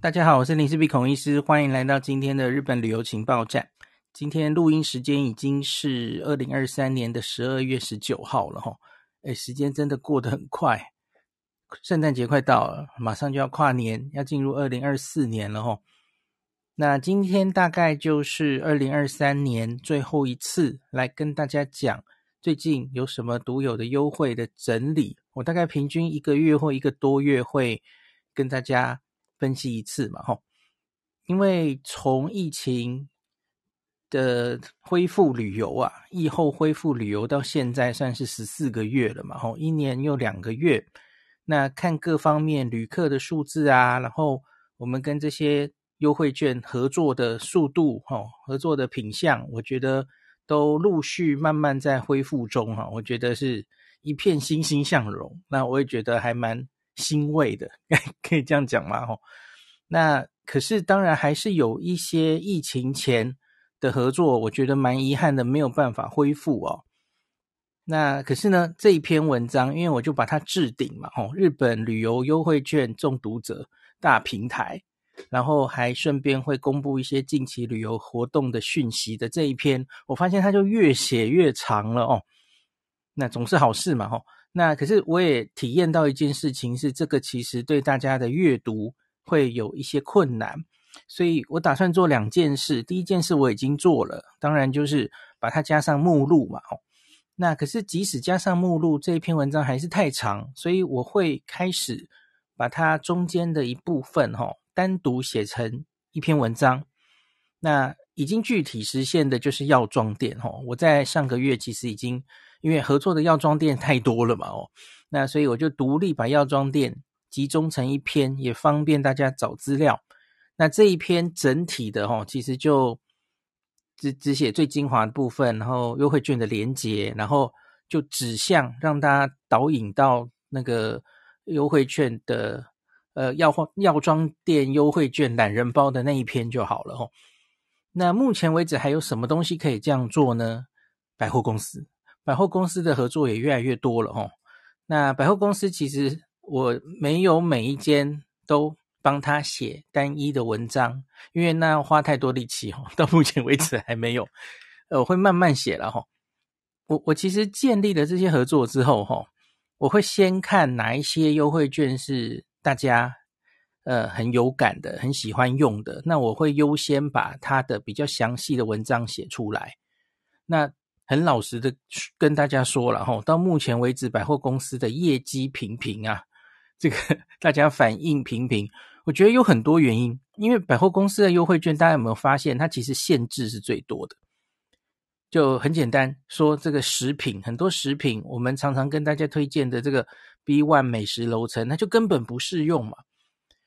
大家好，我是林氏璧孔医师，欢迎来到今天的日本旅游情报站。今天录音时间已经是二零二三年的十二月十九号了哈，诶，时间真的过得很快，圣诞节快到了，马上就要跨年，要进入二零二四年了哈。那今天大概就是二零二三年最后一次来跟大家讲最近有什么独有的优惠的整理，我大概平均一个月或一个多月会跟大家。分析一次嘛，吼，因为从疫情的恢复旅游啊，疫后恢复旅游到现在算是十四个月了嘛，吼，一年又两个月，那看各方面旅客的数字啊，然后我们跟这些优惠券合作的速度，吼，合作的品相，我觉得都陆续慢慢在恢复中，哈，我觉得是一片欣欣向荣，那我也觉得还蛮。欣慰的，可以这样讲吗？吼，那可是当然还是有一些疫情前的合作，我觉得蛮遗憾的，没有办法恢复哦。那可是呢，这一篇文章，因为我就把它置顶嘛，吼，日本旅游优惠券中毒者大平台，然后还顺便会公布一些近期旅游活动的讯息的这一篇，我发现它就越写越长了哦。那总是好事嘛，吼。那可是我也体验到一件事情，是这个其实对大家的阅读会有一些困难，所以我打算做两件事。第一件事我已经做了，当然就是把它加上目录嘛。哦，那可是即使加上目录，这一篇文章还是太长，所以我会开始把它中间的一部分哈单独写成一篇文章。那已经具体实现的就是药妆店哈，我在上个月其实已经。因为合作的药妆店太多了嘛，哦，那所以我就独立把药妆店集中成一篇，也方便大家找资料。那这一篇整体的哦，其实就只只写最精华的部分，然后优惠券的连接，然后就指向让大家导引到那个优惠券的呃药药妆店优惠券懒人包的那一篇就好了哦。那目前为止还有什么东西可以这样做呢？百货公司。百货公司的合作也越来越多了齁。那百货公司其实我没有每一间都帮他写单一的文章，因为那要花太多力气哦。到目前为止还没有，呃，我会慢慢写了齁。我我其实建立了这些合作之后齁，我会先看哪一些优惠券是大家呃很有感的、很喜欢用的，那我会优先把它的比较详细的文章写出来。那很老实的跟大家说了哈，到目前为止百货公司的业绩平平啊，这个大家反应平平，我觉得有很多原因。因为百货公司的优惠券，大家有没有发现，它其实限制是最多的？就很简单说，这个食品很多食品，我们常常跟大家推荐的这个 B One 美食楼层，那就根本不适用嘛。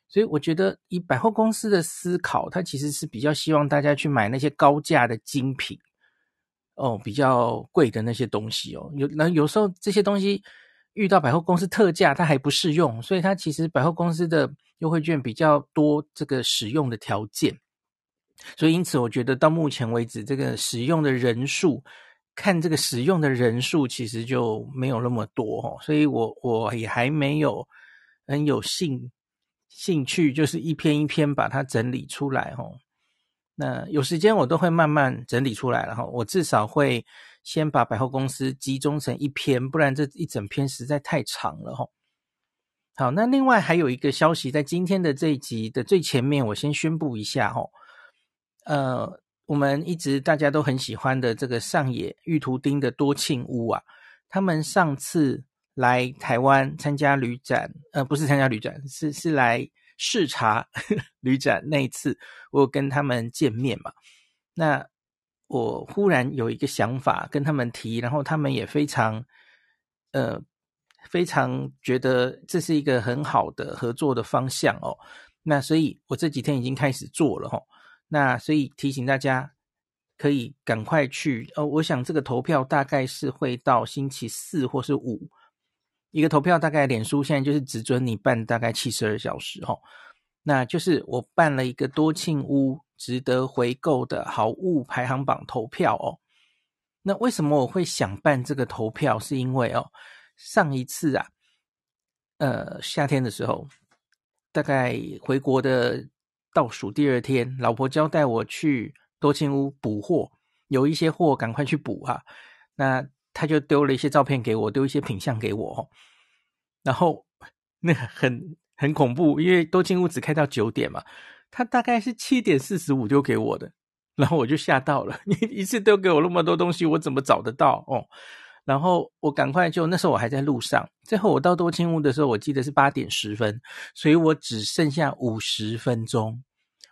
所以我觉得以百货公司的思考，它其实是比较希望大家去买那些高价的精品。哦，比较贵的那些东西哦，有那有时候这些东西遇到百货公司特价，它还不适用，所以它其实百货公司的优惠券比较多这个使用的条件，所以因此我觉得到目前为止，这个使用的人数，看这个使用的人数其实就没有那么多哦，所以我我也还没有很有兴兴趣，就是一篇一篇把它整理出来哦。那有时间我都会慢慢整理出来，然后我至少会先把百货公司集中成一篇，不然这一整篇实在太长了哈。好，那另外还有一个消息，在今天的这一集的最前面，我先宣布一下哈。呃，我们一直大家都很喜欢的这个上野玉图町的多庆屋啊，他们上次来台湾参加旅展，呃，不是参加旅展，是是来。视察 旅展那一次，我跟他们见面嘛，那我忽然有一个想法跟他们提，然后他们也非常呃非常觉得这是一个很好的合作的方向哦。那所以我这几天已经开始做了哦。那所以提醒大家可以赶快去哦。我想这个投票大概是会到星期四或是五。一个投票大概，脸书现在就是只准你办大概七十二小时哦，那就是我办了一个多庆屋值得回购的好物排行榜投票哦。那为什么我会想办这个投票？是因为哦，上一次啊，呃，夏天的时候，大概回国的倒数第二天，老婆交代我去多庆屋补货，有一些货赶快去补哈、啊。那他就丢了一些照片给我，丢一些品相给我，然后那很很恐怖，因为多庆屋只开到九点嘛，他大概是七点四十五丢给我的，然后我就吓到了，你 一次丢给我那么多东西，我怎么找得到哦？然后我赶快就那时候我还在路上，最后我到多庆屋的时候，我记得是八点十分，所以我只剩下五十分钟，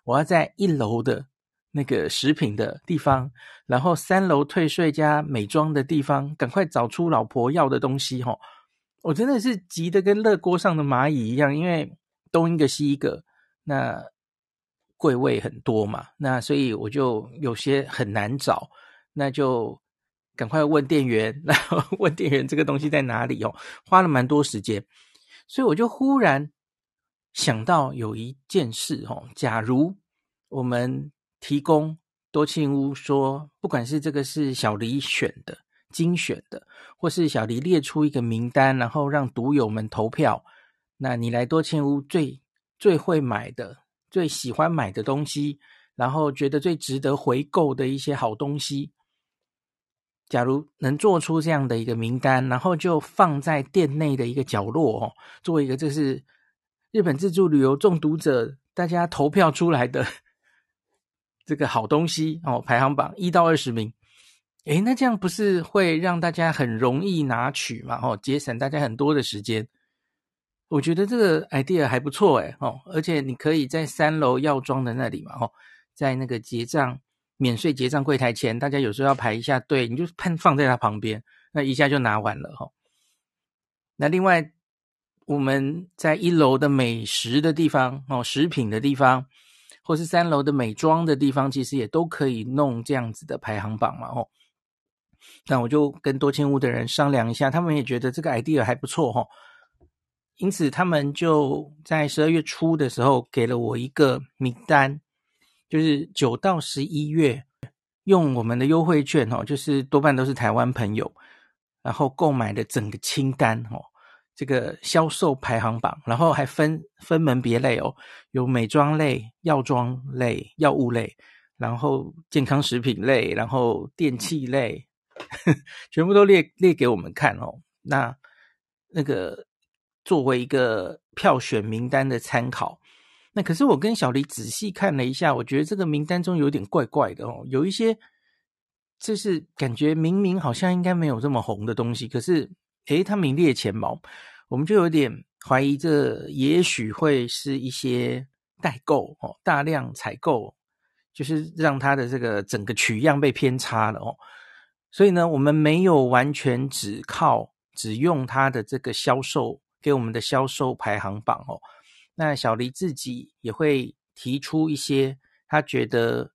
我要在一楼的那个食品的地方，然后三楼退税加美妆的地方，赶快找出老婆要的东西哈。我真的是急得跟热锅上的蚂蚁一样，因为东一个西一个，那柜位很多嘛，那所以我就有些很难找，那就。赶快问店员，然后 问店员这个东西在哪里哦，花了蛮多时间，所以我就忽然想到有一件事哦，假如我们提供多庆屋说，不管是这个是小黎选的精选的，或是小黎列出一个名单，然后让读友们投票，那你来多庆屋最最会买的、最喜欢买的东西，然后觉得最值得回购的一些好东西。假如能做出这样的一个名单，然后就放在店内的一个角落哦，做一个这是日本自助旅游中毒者大家投票出来的这个好东西哦，排行榜一到二十名，诶，那这样不是会让大家很容易拿取嘛？哦，节省大家很多的时间。我觉得这个 idea 还不错诶哦，而且你可以在三楼药妆的那里嘛，哦，在那个结账。免税结账柜台前，大家有时候要排一下队，你就判放在他旁边，那一下就拿完了哈。那另外，我们在一楼的美食的地方哦，食品的地方，或是三楼的美妆的地方，其实也都可以弄这样子的排行榜嘛哦。那我就跟多千屋的人商量一下，他们也觉得这个 idea 还不错哈。因此，他们就在十二月初的时候给了我一个名单。就是九到十一月，用我们的优惠券哦，就是多半都是台湾朋友，然后购买的整个清单哦，这个销售排行榜，然后还分分门别类哦，有美妆类、药妆类、药物类，然后健康食品类，然后电器类，全部都列列给我们看哦。那那个作为一个票选名单的参考。那可是我跟小黎仔细看了一下，我觉得这个名单中有点怪怪的哦，有一些就是感觉明明好像应该没有这么红的东西，可是诶，它名列前茅，我们就有点怀疑这也许会是一些代购哦，大量采购，就是让它的这个整个取样被偏差了哦。所以呢，我们没有完全只靠只用它的这个销售给我们的销售排行榜哦。那小黎自己也会提出一些，他觉得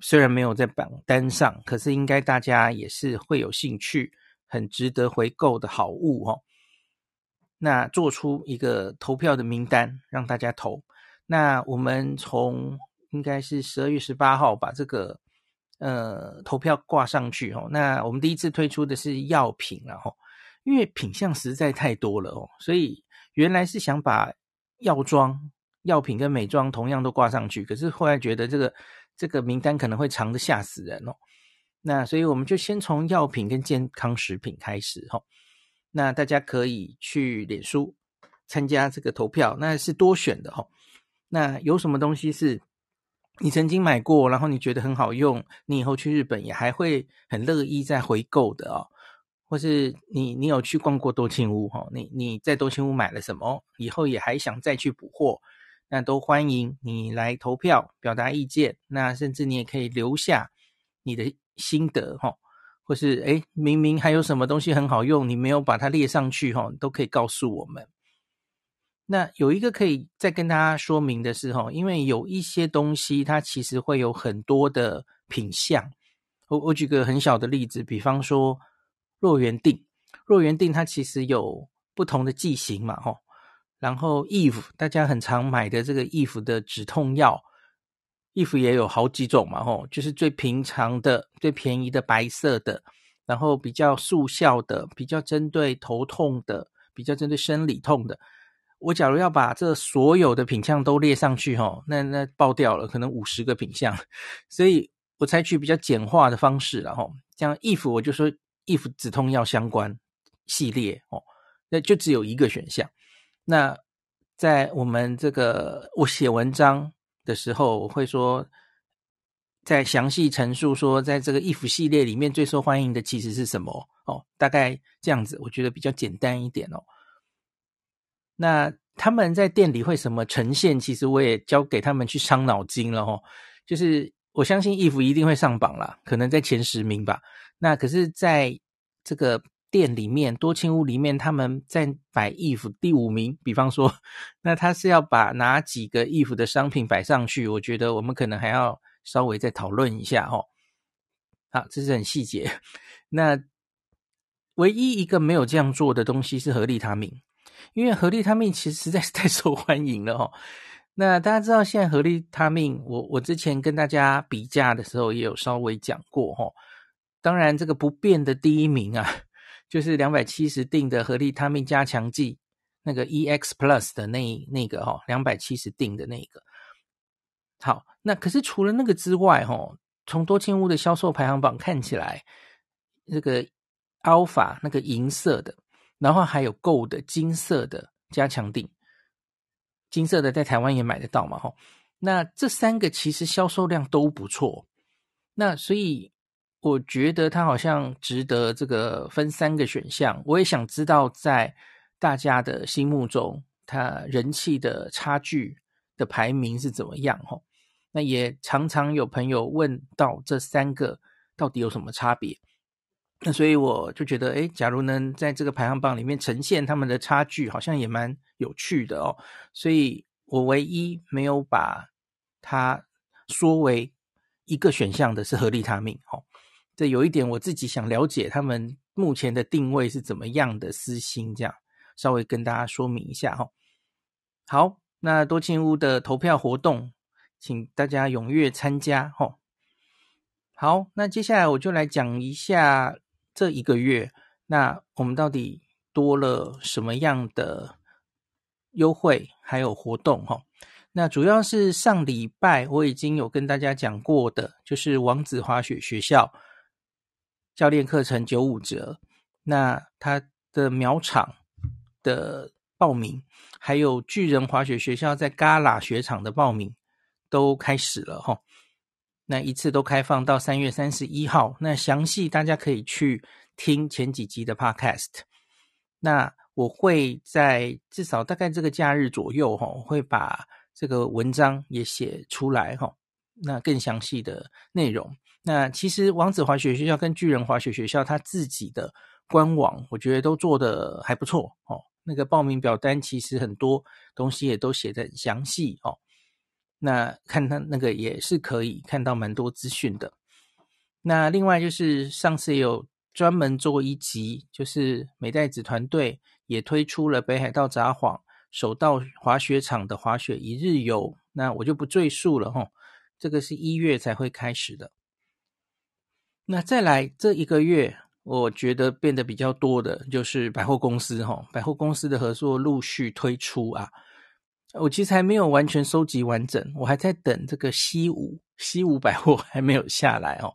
虽然没有在榜单上，可是应该大家也是会有兴趣、很值得回购的好物哦。那做出一个投票的名单让大家投。那我们从应该是十二月十八号把这个呃投票挂上去哦。那我们第一次推出的是药品，然后因为品项实在太多了哦，所以原来是想把药妆、药品跟美妆同样都挂上去，可是后来觉得这个这个名单可能会长得吓死人哦。那所以我们就先从药品跟健康食品开始哈。那大家可以去脸书参加这个投票，那是多选的哈。那有什么东西是你曾经买过，然后你觉得很好用，你以后去日本也还会很乐意再回购的哦。或是你你有去逛过多庆屋哈？你你在多庆屋买了什么？以后也还想再去补货，那都欢迎你来投票表达意见。那甚至你也可以留下你的心得哈，或是诶明明还有什么东西很好用，你没有把它列上去哈，都可以告诉我们。那有一个可以再跟大家说明的是哈，因为有一些东西它其实会有很多的品相。我我举个很小的例子，比方说。若元定，若元定它其实有不同的剂型嘛，吼。然后 Eve 大家很常买的这个 Eve 的止痛药衣服也有好几种嘛，吼，就是最平常的、最便宜的白色的，然后比较速效的、比较针对头痛的、比较针对生理痛的。我假如要把这所有的品项都列上去，吼，那那爆掉了，可能五十个品项，所以我采取比较简化的方式然后，像 if 我就说 if 止痛药相关系列，哦，那就只有一个选项。那在我们这个我写文章的时候，我会说，在详细陈述说，在这个 if 系列里面最受欢迎的其实是什么，哦，大概这样子，我觉得比较简单一点哦。那他们在店里会什么呈现？其实我也交给他们去伤脑筋了哦。就是我相信 if 一定会上榜啦，可能在前十名吧。那可是在这个店里面，多清屋里面，他们在摆 if 第五名。比方说，那他是要把哪几个 if 的商品摆上去？我觉得我们可能还要稍微再讨论一下哦。好，这是很细节。那唯一一个没有这样做的东西是合利他命。因为合利他命其实实在是太受欢迎了哦。那大家知道现在合利他命，我我之前跟大家比价的时候也有稍微讲过哦。当然这个不变的第一名啊，就是两百七十錠的合利他命加强剂，那个 EX Plus 的那那个哈，两百七十錠的那个。好，那可是除了那个之外哈，从多庆屋的销售排行榜看起来，那个 Alpha 那个银色的。然后还有 Gold 的金色的加强定，金色的在台湾也买得到嘛？哈，那这三个其实销售量都不错，那所以我觉得它好像值得这个分三个选项。我也想知道在大家的心目中，它人气的差距的排名是怎么样？吼，那也常常有朋友问到这三个到底有什么差别？那所以我就觉得，诶，假如能在这个排行榜里面呈现他们的差距，好像也蛮有趣的哦。所以我唯一没有把它说为一个选项的是合利他命，哦，这有一点我自己想了解他们目前的定位是怎么样的私心，这样稍微跟大家说明一下哈。好，那多庆屋的投票活动，请大家踊跃参加哈。好，那接下来我就来讲一下。这一个月，那我们到底多了什么样的优惠还有活动哈？那主要是上礼拜我已经有跟大家讲过的，就是王子滑雪学校教练课程九五折。那他的苗场的报名，还有巨人滑雪学校在 Gala 雪场的报名都开始了哈。那一次都开放到三月三十一号，那详细大家可以去听前几集的 Podcast。那我会在至少大概这个假日左右哈，会把这个文章也写出来哈。那更详细的内容，那其实王子滑雪学校跟巨人滑雪学校他自己的官网，我觉得都做得还不错哦。那个报名表单其实很多东西也都写的很详细哦。那看他那个也是可以看到蛮多资讯的。那另外就是上次有专门做一集，就是美代子团队也推出了北海道札幌首道滑雪场的滑雪一日游，那我就不赘述了哈。这个是一月才会开始的。那再来这一个月，我觉得变得比较多的就是百货公司哈，百货公司的合作陆续推出啊。我其实还没有完全收集完整，我还在等这个西武西武百货 还没有下来哦。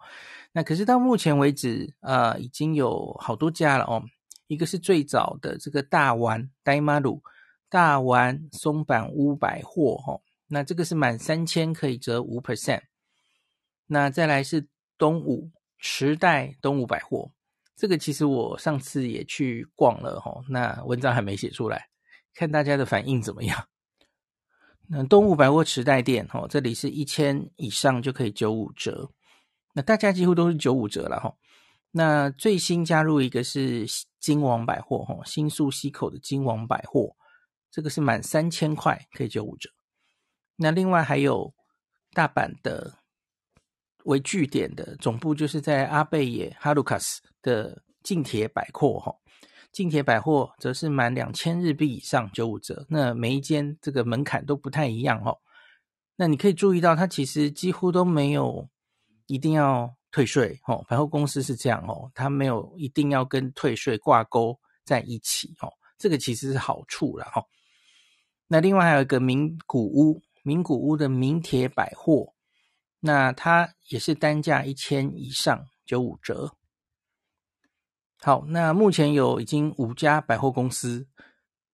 那可是到目前为止，呃，已经有好多家了哦。一个是最早的这个大丸呆马鲁大丸松坂屋百货哦，那这个是满三千可以折五 percent。那再来是东武池袋东武百货，这个其实我上次也去逛了哈，那文章还没写出来，看大家的反应怎么样。那东武百货池袋店，哦，这里是一千以上就可以九五折，那大家几乎都是九五折了哈。那最新加入一个是金王百货，哈，新宿西口的金王百货，这个是满三千块可以九五折。那另外还有大阪的为据点的总部，就是在阿贝野哈鲁卡斯的近铁百货，哈。近铁百货则是满两千日币以上九五折，那每一间这个门槛都不太一样哦。那你可以注意到，它其实几乎都没有一定要退税哦。百货公司是这样哦，它没有一定要跟退税挂钩在一起哦。这个其实是好处了哈。那另外还有一个名古屋，名古屋的名铁百货，那它也是单价一千以上九五折。好，那目前有已经五家百货公司，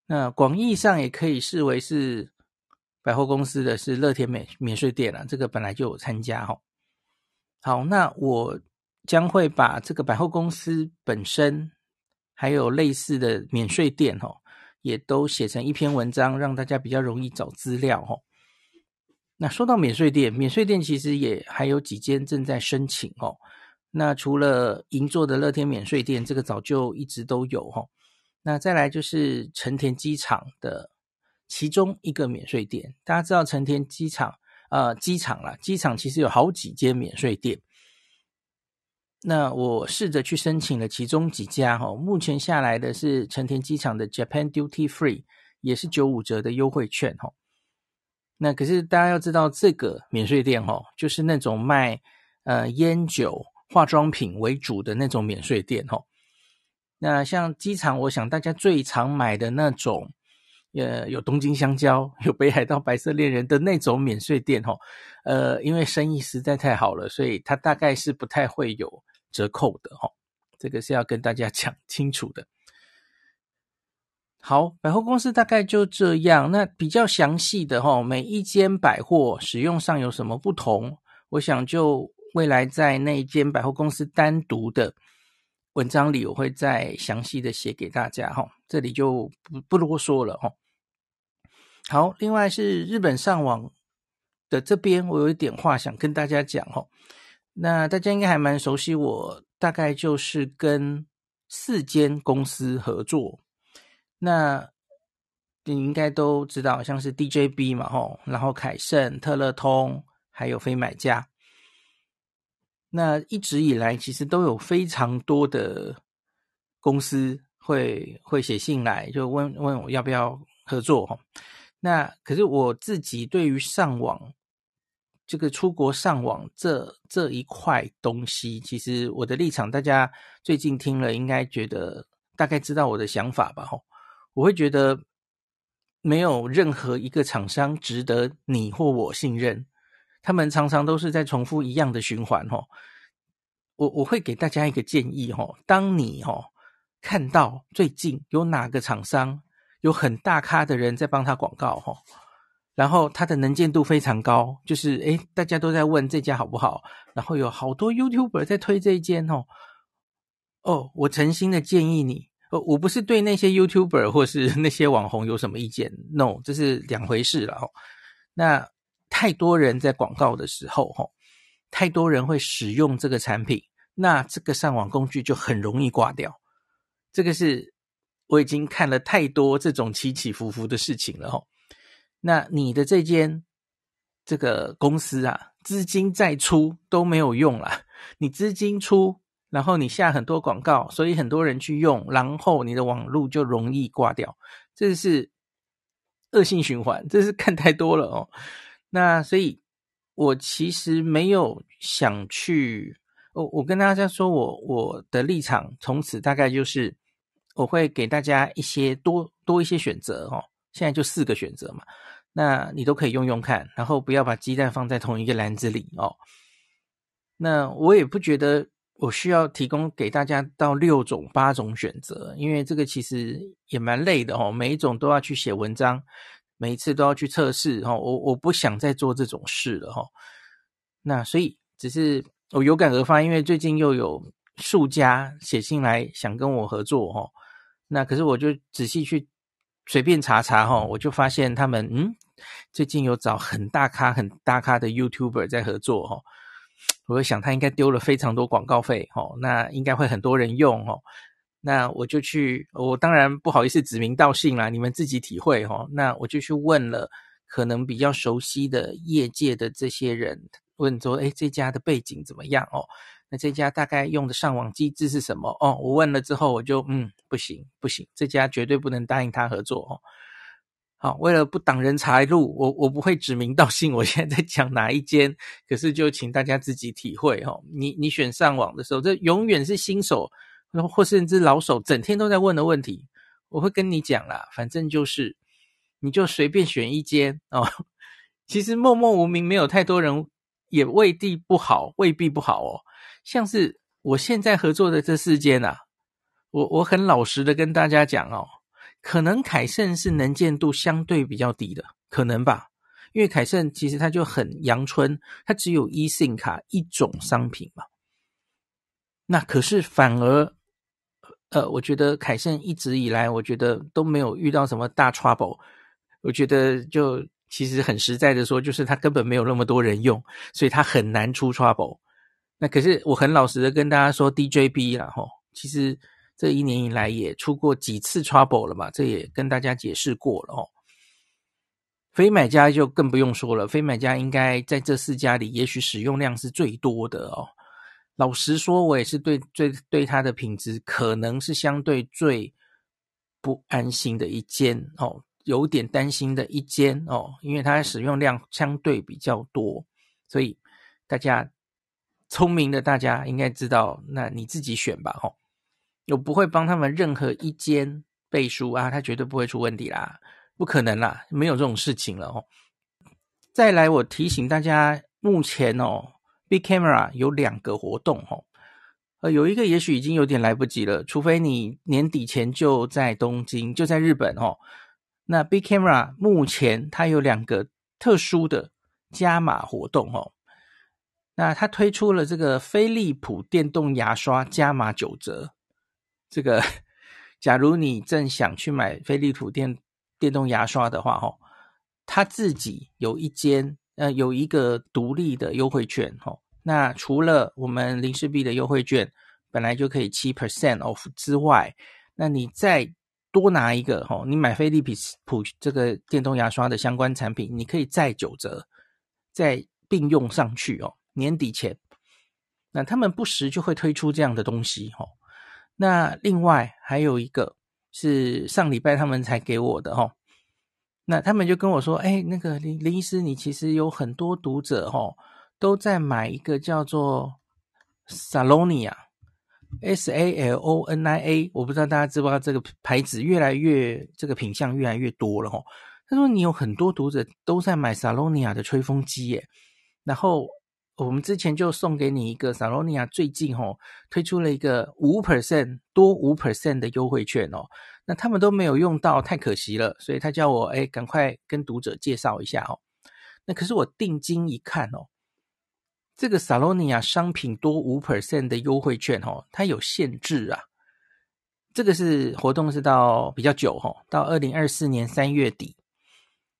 那广义上也可以视为是百货公司的是乐天免免税店了，这个本来就有参加哈。好，那我将会把这个百货公司本身还有类似的免税店哈，也都写成一篇文章，让大家比较容易找资料哈。那说到免税店，免税店其实也还有几间正在申请哦。那除了银座的乐天免税店，这个早就一直都有哈。那再来就是成田机场的其中一个免税店。大家知道成田机场，呃，机场啦，机场其实有好几间免税店。那我试着去申请了其中几家哈，目前下来的是成田机场的 Japan Duty Free，也是九五折的优惠券哈。那可是大家要知道，这个免税店哦，就是那种卖呃烟酒。化妆品为主的那种免税店，吼，那像机场，我想大家最常买的那种，呃，有东京香蕉、有北海道白色恋人的那种免税店，吼，呃，因为生意实在太好了，所以它大概是不太会有折扣的，吼，这个是要跟大家讲清楚的。好，百货公司大概就这样，那比较详细的，哈，每一间百货使用上有什么不同，我想就。未来在那一间百货公司单独的文章里，我会再详细的写给大家哈，这里就不不啰嗦了哈。好，另外是日本上网的这边，我有一点话想跟大家讲哈。那大家应该还蛮熟悉我，大概就是跟四间公司合作。那你应该都知道，像是 DJB 嘛吼，然后凯盛、特乐通，还有飞买家。那一直以来，其实都有非常多的公司会会写信来，就问问我要不要合作哈。那可是我自己对于上网这个出国上网这这一块东西，其实我的立场，大家最近听了应该觉得大概知道我的想法吧？吼，我会觉得没有任何一个厂商值得你或我信任。他们常常都是在重复一样的循环，吼。我我会给大家一个建议，吼，当你吼看到最近有哪个厂商有很大咖的人在帮他广告，吼，然后他的能见度非常高，就是诶，大家都在问这家好不好，然后有好多 YouTuber 在推这一间，吼，哦，我诚心的建议你，哦，我不是对那些 YouTuber 或是 那些网红有什么意见，no，这是两回事了，吼，那。太多人在广告的时候，哈，太多人会使用这个产品，那这个上网工具就很容易挂掉。这个是我已经看了太多这种起起伏伏的事情了，吼。那你的这间这个公司啊，资金再出都没有用了。你资金出，然后你下很多广告，所以很多人去用，然后你的网路就容易挂掉。这是恶性循环，这是看太多了哦。那所以，我其实没有想去。我我跟大家说，我我的立场从此大概就是，我会给大家一些多多一些选择哦。现在就四个选择嘛，那你都可以用用看，然后不要把鸡蛋放在同一个篮子里哦。那我也不觉得我需要提供给大家到六种八种选择，因为这个其实也蛮累的哦，每一种都要去写文章。每一次都要去测试哈，我我不想再做这种事了哈。那所以只是我有感而发，因为最近又有数家写信来想跟我合作哈。那可是我就仔细去随便查查哈，我就发现他们嗯，最近有找很大咖很大咖的 YouTuber 在合作哈。我想他应该丢了非常多广告费哦，那应该会很多人用哦。那我就去，我当然不好意思指名道姓啦，你们自己体会哦。那我就去问了可能比较熟悉的业界的这些人，问说，诶，这家的背景怎么样哦？那这家大概用的上网机制是什么？哦，我问了之后，我就嗯，不行不行，这家绝对不能答应他合作哦。好，为了不挡人财路，我我不会指名道姓，我现在在讲哪一间，可是就请大家自己体会哦。你你选上网的时候，这永远是新手。或甚至老手整天都在问的问题，我会跟你讲啦，反正就是你就随便选一间哦。其实默默无名，没有太多人，也未必不好，未必不好哦。像是我现在合作的这四间啊，我我很老实的跟大家讲哦，可能凯盛是能见度相对比较低的，可能吧。因为凯盛其实它就很阳春，它只有 eSIM 卡一种商品嘛。那可是反而，呃，我觉得凯盛一直以来，我觉得都没有遇到什么大 trouble。我觉得就其实很实在的说，就是它根本没有那么多人用，所以它很难出 trouble。那可是我很老实的跟大家说，DJB 啦吼，其实这一年以来也出过几次 trouble 了嘛，这也跟大家解释过了哦。非买家就更不用说了，非买家应该在这四家里，也许使用量是最多的哦。老实说，我也是对对对它的品质可能是相对最不安心的一间哦，有点担心的一间哦，因为它使用量相对比较多，所以大家聪明的大家应该知道，那你自己选吧哦，我不会帮他们任何一间背书啊，他绝对不会出问题啦，不可能啦，没有这种事情了哦。再来，我提醒大家，目前哦。Big Camera 有两个活动哦，呃，有一个也许已经有点来不及了，除非你年底前就在东京，就在日本哦。那 Big Camera 目前它有两个特殊的加码活动哦，那它推出了这个飞利浦电动牙刷加码九折。这个，假如你正想去买飞利浦电电动牙刷的话哦，它自己有一间。呃，有一个独立的优惠券，吼，那除了我们林氏璧的优惠券本来就可以七 percent off 之外，那你再多拿一个，哈，你买飞利浦这个电动牙刷的相关产品，你可以再九折，再并用上去哦。年底前，那他们不时就会推出这样的东西，吼。那另外还有一个是上礼拜他们才给我的，吼。那他们就跟我说：“哎，那个林林医师，你其实有很多读者哦，都在买一个叫做 Salonia，S A L O N I A，我不知道大家知不知道这个牌子越来越这个品相越来越多了哈。他说你有很多读者都在买 Salonia 的吹风机耶，然后。”我们之前就送给你一个萨洛尼亚，最近哦推出了一个五 percent 多五 percent 的优惠券哦，那他们都没有用到，太可惜了，所以他叫我哎赶快跟读者介绍一下哦。那可是我定睛一看哦，这个萨洛尼亚商品多五 percent 的优惠券哦，它有限制啊。这个是活动是到比较久哈，到二零二四年三月底。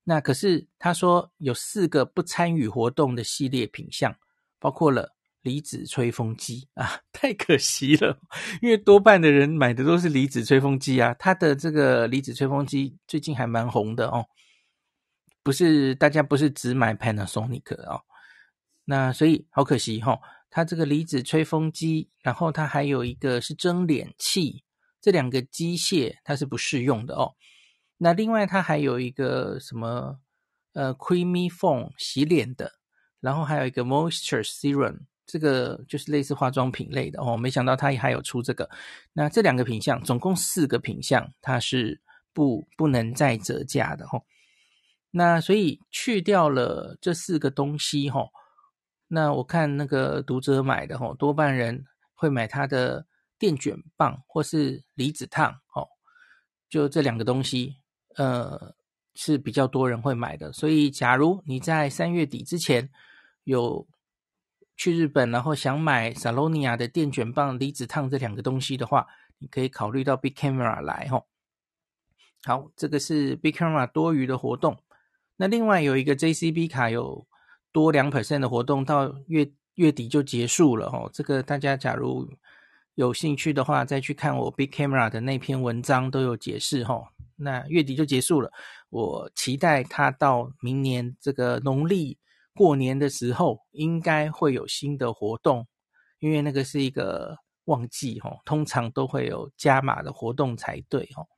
那可是他说有四个不参与活动的系列品项。包括了离子吹风机啊，太可惜了，因为多半的人买的都是离子吹风机啊。它的这个离子吹风机最近还蛮红的哦，不是大家不是只买 Panasonic 哦，那所以好可惜哈、哦，它这个离子吹风机，然后它还有一个是蒸脸器，这两个机械它是不适用的哦。那另外它还有一个什么呃 Creamy Foam 洗脸的。然后还有一个 Moisture Serum，这个就是类似化妆品类的哦。没想到它也还有出这个。那这两个品相，总共四个品相，它是不不能再折价的哦。那所以去掉了这四个东西哈，那我看那个读者买的哈，多半人会买它的电卷棒或是离子烫哦，就这两个东西，呃，是比较多人会买的。所以假如你在三月底之前，有去日本，然后想买 Salonia 的电卷棒、离子烫这两个东西的话，你可以考虑到 Big Camera 来吼。好，这个是 Big Camera 多余的活动。那另外有一个 JCB 卡有多两 percent 的活动，到月月底就结束了吼。这个大家假如有兴趣的话，再去看我 Big Camera 的那篇文章都有解释吼。那月底就结束了，我期待它到明年这个农历。过年的时候应该会有新的活动，因为那个是一个旺季吼，通常都会有加码的活动才对吼。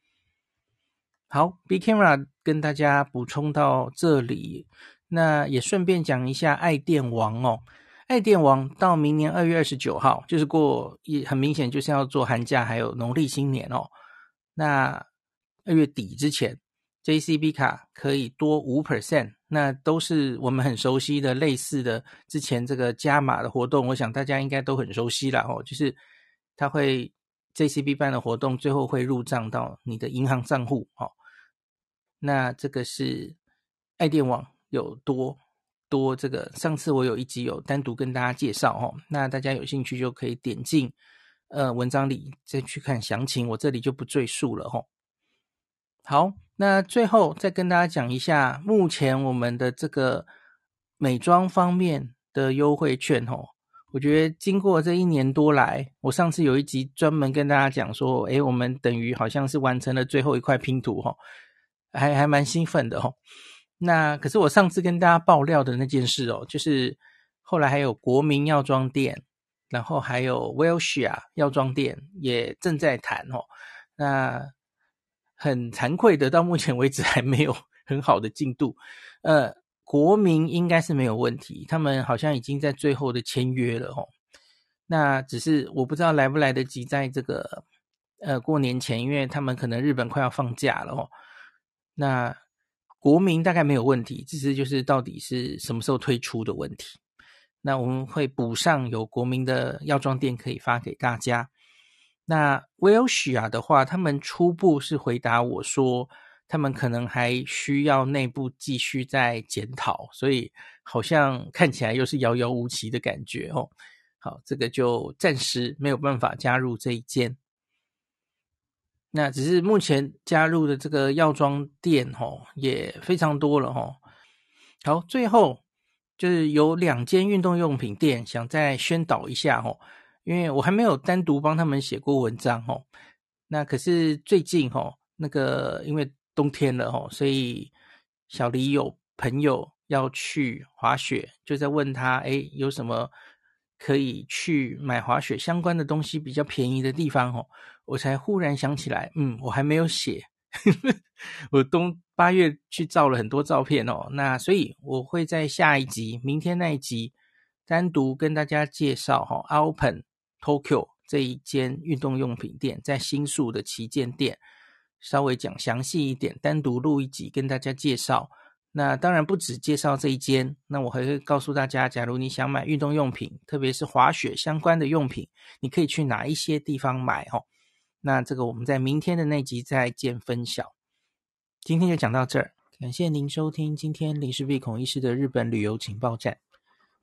好，B Camera 跟大家补充到这里，那也顺便讲一下爱电王哦。爱电王到明年二月二十九号，就是过也很明显就是要做寒假，还有农历新年哦。那二月底之前，JCB 卡可以多五 percent，那都是我们很熟悉的类似的之前这个加码的活动，我想大家应该都很熟悉了哦，就是它会 JCB 办的活动，最后会入账到你的银行账户哦。那这个是爱电网有多多这个，上次我有一集有单独跟大家介绍哦，那大家有兴趣就可以点进呃文章里再去看详情，我这里就不赘述了哦。好。那最后再跟大家讲一下，目前我们的这个美妆方面的优惠券哦，我觉得经过这一年多来，我上次有一集专门跟大家讲说，诶，我们等于好像是完成了最后一块拼图哈，还还蛮兴奋的哈。那可是我上次跟大家爆料的那件事哦，就是后来还有国民药妆店，然后还有 Welcia 药妆店也正在谈哦，那。很惭愧的，到目前为止还没有 很好的进度。呃，国民应该是没有问题，他们好像已经在最后的签约了哦。那只是我不知道来不来得及在这个呃过年前，因为他们可能日本快要放假了哦。那国民大概没有问题，只是就是到底是什么时候推出的问题。那我们会补上有国民的药妆店可以发给大家。那 Welcia 的话，他们初步是回答我说，他们可能还需要内部继续再检讨，所以好像看起来又是遥遥无期的感觉哦。好，这个就暂时没有办法加入这一间。那只是目前加入的这个药妆店哦，也非常多了哦。好，最后就是有两间运动用品店想再宣导一下哦。因为我还没有单独帮他们写过文章哦，那可是最近哦，那个因为冬天了哦，所以小黎有朋友要去滑雪，就在问他，诶，有什么可以去买滑雪相关的东西比较便宜的地方哦？我才忽然想起来，嗯，我还没有写，我冬八月去照了很多照片哦，那所以我会在下一集，明天那一集单独跟大家介绍哈，Alpen。Tokyo 这一间运动用品店在新宿的旗舰店，稍微讲详细一点，单独录一集跟大家介绍。那当然不止介绍这一间，那我还会告诉大家，假如你想买运动用品，特别是滑雪相关的用品，你可以去哪一些地方买哦。那这个我们在明天的那集再见分晓。今天就讲到这儿，感谢您收听今天林氏璧孔医师的日本旅游情报站。